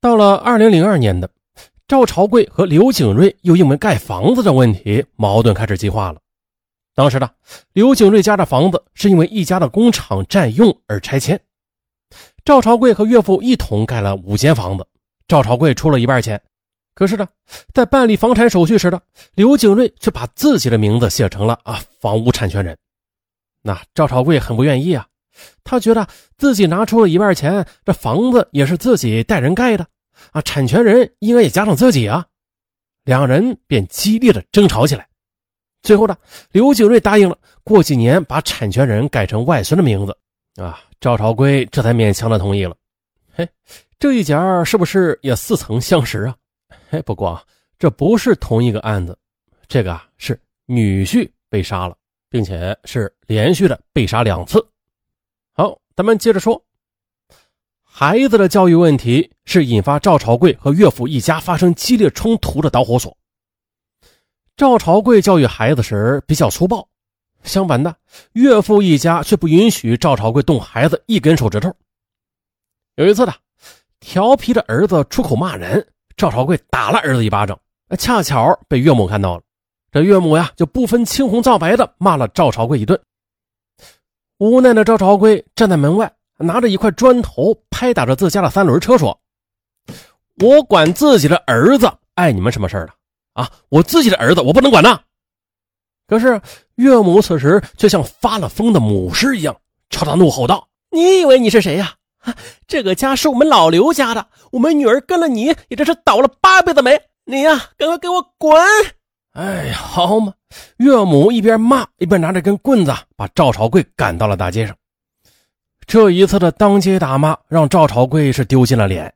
到了二零零二年的，赵朝贵和刘景瑞又因为盖房子的问题矛盾开始激化了。当时呢，刘景瑞家的房子是因为一家的工厂占用而拆迁，赵朝贵和岳父一同盖了五间房子，赵朝贵出了一半钱。可是呢，在办理房产手续时呢，刘景瑞却把自己的名字写成了啊房屋产权人。那赵朝贵很不愿意啊，他觉得自己拿出了一半钱，这房子也是自己带人盖的啊，产权人应该也加上自己啊。两人便激烈的争吵起来。最后呢，刘景瑞答应了，过几年把产权人改成外孙的名字啊，赵朝贵这才勉强的同意了。嘿，这一家是不是也似曾相识啊？嘿，不过这不是同一个案子，这个啊是女婿被杀了，并且是连续的被杀两次。咱们接着说，孩子的教育问题是引发赵朝贵和岳父一家发生激烈冲突的导火索。赵朝贵教育孩子时比较粗暴，相反的，岳父一家却不允许赵朝贵动孩子一根手指头。有一次的，调皮的儿子出口骂人。赵朝贵打了儿子一巴掌，恰巧被岳母看到了。这岳母呀，就不分青红皂白的骂了赵朝贵一顿。无奈的赵朝贵站在门外，拿着一块砖头拍打着自家的三轮车，说：“我管自己的儿子，碍你们什么事儿啊，我自己的儿子，我不能管呐！”可是岳母此时却像发了疯的母狮一样，朝他怒吼道：“你以为你是谁呀？”这个家是我们老刘家的，我们女儿跟了你，也真是倒了八辈子霉。你呀，赶快给我滚！哎呀，好嘛！岳母一边骂，一边拿着根棍子，把赵朝贵赶到了大街上。这一次的当街打骂，让赵朝贵是丢尽了脸。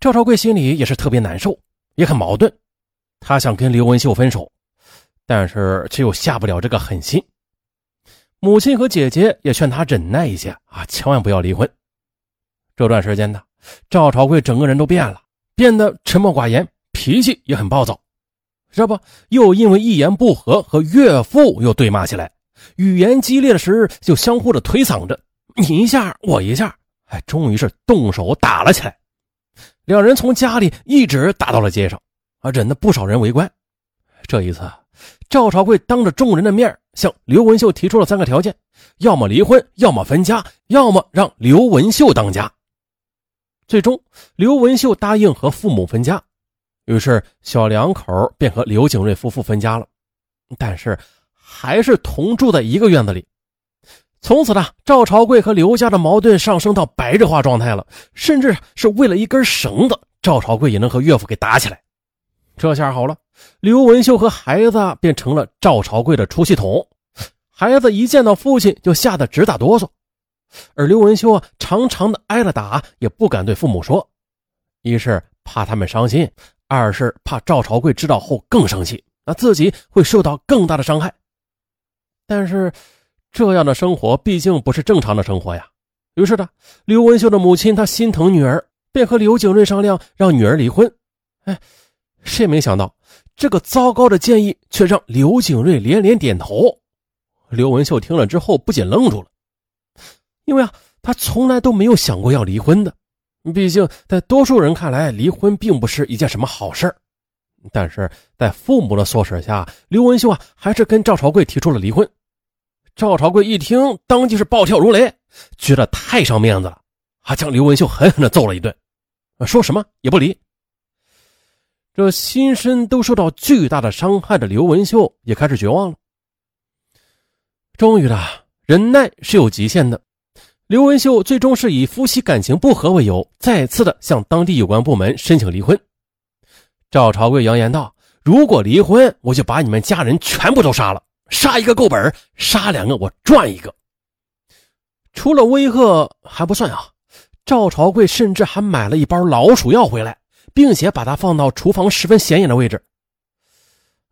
赵朝贵心里也是特别难受，也很矛盾。他想跟刘文秀分手，但是却又下不了这个狠心。母亲和姐姐也劝他忍耐一些啊，千万不要离婚。这段时间呢，赵朝贵整个人都变了，变得沉默寡言，脾气也很暴躁。这不，又因为一言不合和岳父又对骂起来，语言激烈的时就相互的推搡着，你一下我一下，哎，终于是动手打了起来。两人从家里一直打到了街上，啊，忍得不少人围观。这一次，赵朝贵当着众人的面向刘文秀提出了三个条件：要么离婚，要么分家，要么让刘文秀当家。最终，刘文秀答应和父母分家，于是小两口便和刘景瑞夫妇分家了。但是，还是同住在一个院子里。从此呢，赵朝贵和刘家的矛盾上升到白热化状态了，甚至是为了一根绳子，赵朝贵也能和岳父给打起来。这下好了，刘文秀和孩子便成了赵朝贵的出气筒。孩子一见到父亲，就吓得直打哆嗦。而刘文秀啊，常常的挨了打，也不敢对父母说，一是怕他们伤心，二是怕赵朝贵知道后更生气，那自己会受到更大的伤害。但是，这样的生活毕竟不是正常的生活呀。于是呢，刘文秀的母亲她心疼女儿，便和刘景瑞商量让女儿离婚。哎，谁也没想到这个糟糕的建议却让刘景瑞连连点头。刘文秀听了之后不仅愣住了。因为啊，他从来都没有想过要离婚的。毕竟，在多数人看来，离婚并不是一件什么好事但是在父母的唆使下，刘文秀啊，还是跟赵朝贵提出了离婚。赵朝贵一听，当即是暴跳如雷，觉得太伤面子了，还将刘文秀狠狠的揍了一顿，说什么也不离。这心身都受到巨大的伤害的刘文秀也开始绝望了。终于的，忍耐是有极限的。刘文秀最终是以夫妻感情不和为由，再次的向当地有关部门申请离婚。赵朝贵扬言道：“如果离婚，我就把你们家人全部都杀了，杀一个够本，杀两个我赚一个。”除了威吓还不算啊，赵朝贵甚至还买了一包老鼠药回来，并且把它放到厨房十分显眼的位置。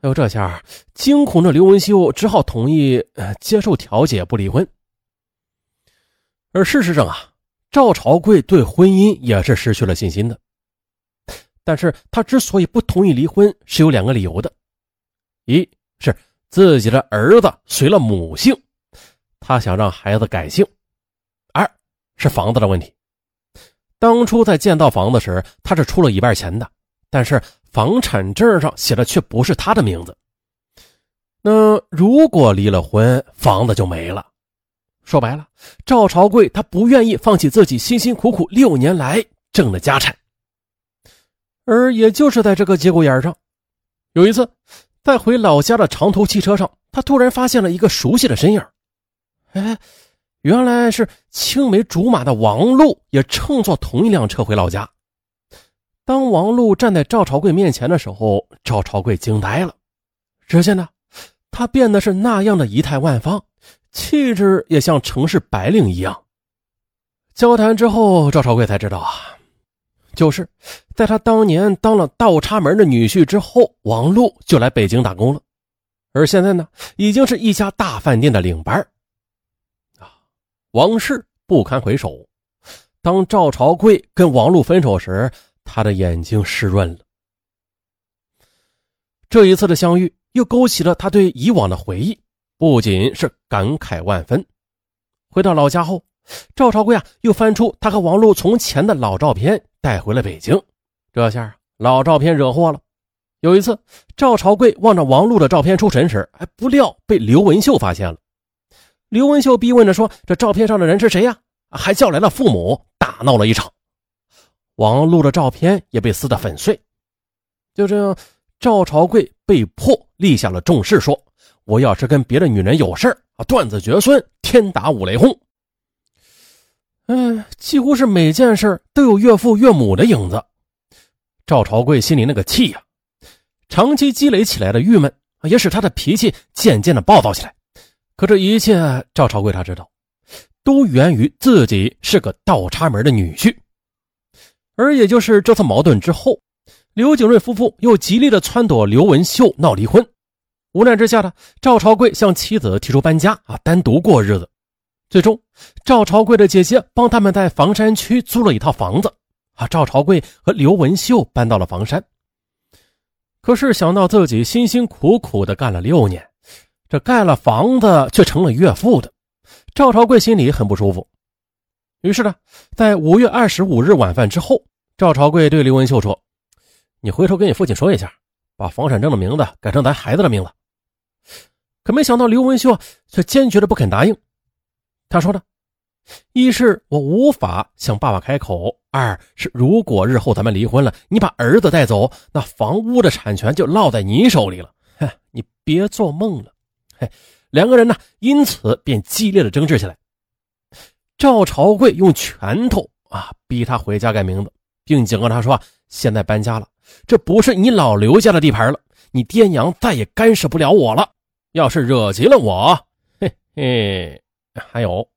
哎呦，这下惊恐的刘文秀只好同意呃接受调解，不离婚。而事实上啊，赵朝贵对婚姻也是失去了信心的。但是他之所以不同意离婚，是有两个理由的：一是自己的儿子随了母姓，他想让孩子改姓；二是房子的问题。当初在建造房子时，他是出了一半钱的，但是房产证上写的却不是他的名字。那如果离了婚，房子就没了。说白了，赵朝贵他不愿意放弃自己辛辛苦苦六年来挣的家产。而也就是在这个节骨眼上，有一次在回老家的长途汽车上，他突然发现了一个熟悉的身影。哎，原来是青梅竹马的王璐也乘坐同一辆车回老家。当王璐站在赵朝贵面前的时候，赵朝贵惊呆了。只见呢，他变得是那样的仪态万方，气质也像城市白领一样。交谈之后，赵朝贵才知道啊。就是在他当年当了倒插门的女婿之后，王璐就来北京打工了，而现在呢，已经是一家大饭店的领班啊，往事不堪回首。当赵朝贵跟王璐分手时，他的眼睛湿润了。这一次的相遇，又勾起了他对以往的回忆，不仅是感慨万分。回到老家后，赵朝贵啊，又翻出他和王璐从前的老照片。带回了北京，这下老照片惹祸了。有一次，赵朝贵望着王璐的照片出神时，哎，不料被刘文秀发现了。刘文秀逼问着说：“这照片上的人是谁呀？”还叫来了父母，大闹了一场。王璐的照片也被撕得粉碎。就这样，赵朝贵被迫立下了重誓，说：“我要是跟别的女人有事啊，断子绝孙，天打五雷轰。”嗯，几乎是每件事都有岳父岳母的影子。赵朝贵心里那个气呀，长期积累起来的郁闷，也使他的脾气渐渐的暴躁起来。可这一切，赵朝贵他知道，都源于自己是个倒插门的女婿。而也就是这次矛盾之后，刘景瑞夫妇又极力的撺掇刘文秀闹离婚。无奈之下呢，赵朝贵向妻子提出搬家啊，单独过日子。最终，赵朝贵的姐姐帮他们在房山区租了一套房子，啊，赵朝贵和刘文秀搬到了房山。可是想到自己辛辛苦苦的干了六年，这盖了房子却成了岳父的，赵朝贵心里很不舒服。于是呢，在五月二十五日晚饭之后，赵朝贵对刘文秀说：“你回头跟你父亲说一下，把房产证的名字改成咱孩子的名字。”可没想到刘文秀却坚决的不肯答应。他说的，一是我无法向爸爸开口；二是如果日后咱们离婚了，你把儿子带走，那房屋的产权就落在你手里了。嘿，你别做梦了！嘿，两个人呢，因此便激烈的争执起来。赵朝贵用拳头啊逼他回家改名字，并警告他说：“现在搬家了，这不是你老刘家的地盘了，你爹娘再也干涉不了我了。要是惹急了我，嘿嘿。”还有，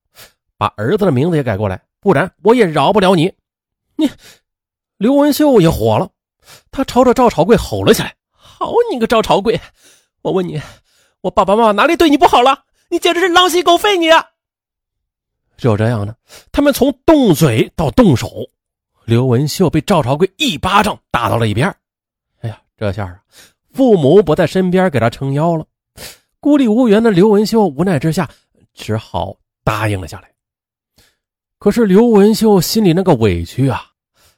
把儿子的名字也改过来，不然我也饶不了你。你，刘文秀也火了，他朝着赵朝贵吼了起来：“好你个赵朝贵！我问你，我爸爸妈妈哪里对你不好了？你简直是狼心狗肺！你！”就这样呢，他们从动嘴到动手，刘文秀被赵朝贵一巴掌打到了一边。哎呀，这下啊，父母不在身边给他撑腰了，孤立无援的刘文秀无奈之下。只好答应了下来。可是刘文秀心里那个委屈啊，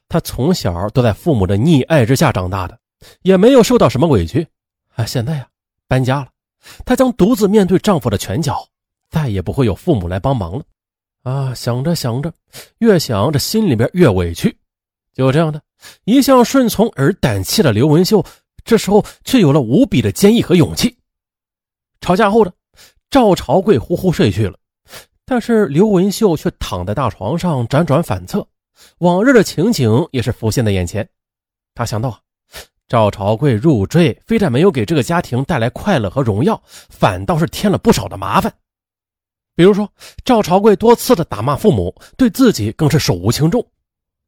她从小都在父母的溺爱之下长大的，也没有受到什么委屈啊。现在呀，搬家了，她将独自面对丈夫的拳脚，再也不会有父母来帮忙了啊！想着想着，越想着心里边越委屈。就这样的，一向顺从而胆怯的刘文秀，这时候却有了无比的坚毅和勇气。吵架后呢。赵朝贵呼呼睡去了，但是刘文秀却躺在大床上辗转反侧，往日的情景也是浮现在眼前。他想到，赵朝贵入赘非但没有给这个家庭带来快乐和荣耀，反倒是添了不少的麻烦。比如说，赵朝贵多次的打骂父母，对自己更是手无轻重。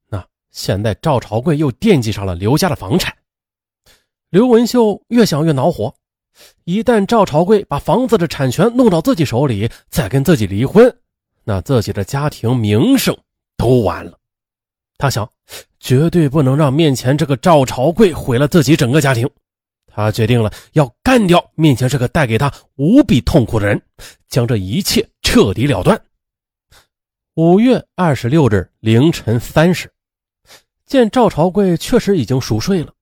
那现在赵朝贵又惦记上了刘家的房产，刘文秀越想越恼火。一旦赵朝贵把房子的产权弄到自己手里，再跟自己离婚，那自己的家庭名声都完了。他想，绝对不能让面前这个赵朝贵毁了自己整个家庭。他决定了要干掉面前这个带给他无比痛苦的人，将这一切彻底了断。五月二十六日凌晨三时，见赵朝贵确实已经熟睡了，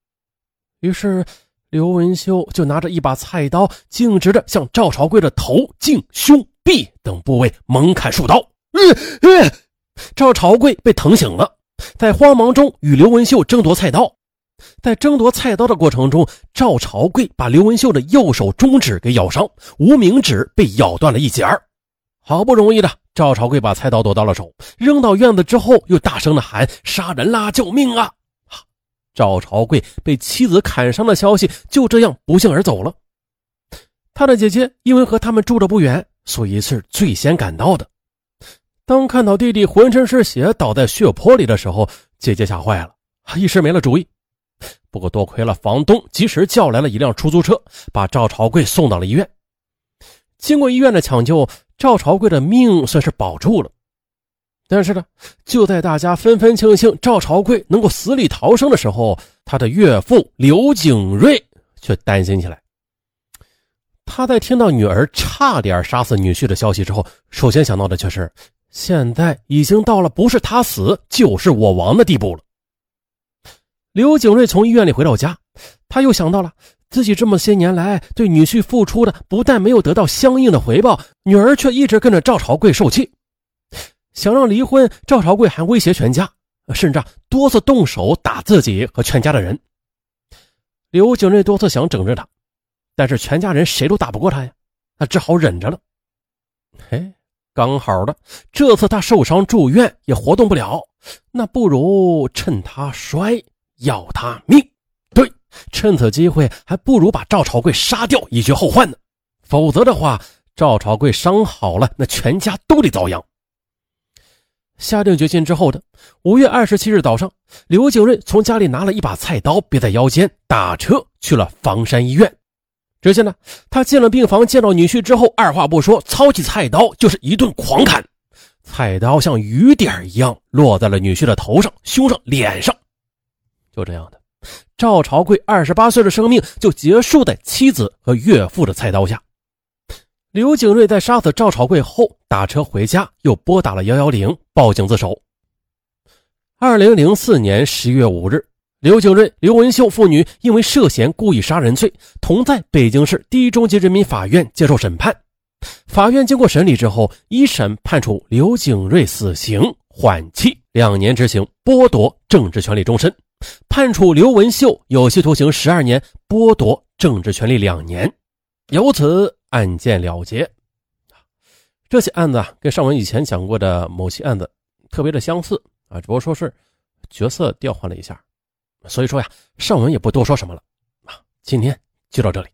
于是刘文秀就拿着一把菜刀，径直的向赵朝贵的头、颈、胸、臂等部位猛砍数刀。赵朝贵被疼醒了，在慌忙中与刘文秀争夺菜刀。在争夺菜刀的过程中，赵朝贵把刘文秀的右手中指给咬伤，无名指被咬断了一截儿。好不容易的，赵朝贵把菜刀夺到了手，扔到院子之后，又大声的喊：“杀人啦！救命啊！”赵朝贵被妻子砍伤的消息就这样不幸而走了。他的姐姐因为和他们住的不远，所以是最先赶到的。当看到弟弟浑身是血倒在血泊里的时候，姐姐吓坏了，一时没了主意。不过多亏了房东及时叫来了一辆出租车，把赵朝贵送到了医院。经过医院的抢救，赵朝贵的命算是保住了。但是呢，就在大家纷纷庆幸赵朝贵能够死里逃生的时候，他的岳父刘景瑞却担心起来。他在听到女儿差点杀死女婿的消息之后，首先想到的却是，现在已经到了不是他死就是我亡的地步了。刘景瑞从医院里回到家，他又想到了自己这么些年来对女婿付出的，不但没有得到相应的回报，女儿却一直跟着赵朝贵受气。想让离婚，赵朝贵还威胁全家，甚至多次动手打自己和全家的人。刘景瑞多次想整治他，但是全家人谁都打不过他呀，他只好忍着了。嘿，刚好的，这次他受伤住院也活动不了，那不如趁他摔。要他命，对，趁此机会，还不如把赵朝贵杀掉，以绝后患呢。否则的话，赵朝贵伤好了，那全家都得遭殃。下定决心之后的五月二十七日早上，刘景瑞从家里拿了一把菜刀，别在腰间，打车去了房山医院。只见呢，他进了病房，见到女婿之后，二话不说，操起菜刀就是一顿狂砍，菜刀像雨点一样落在了女婿的头上、胸上、脸上。就这样的，赵朝贵二十八岁的生命就结束在妻子和岳父的菜刀下。刘景瑞在杀死赵朝贵后，打车回家，又拨打了幺幺零报警自首。二零零四年十月五日，刘景瑞、刘文秀父女因为涉嫌故意杀人罪，同在北京市第一中级人民法院接受审判。法院经过审理之后，一审判处刘景瑞死刑缓期两年执行，剥夺政治权利终身。判处刘文秀有期徒刑十二年，剥夺政治权利两年，由此案件了结。这起案子啊，跟上文以前讲过的某起案子特别的相似啊，只不过说是角色调换了一下，所以说呀，上文也不多说什么了啊。今天就到这里。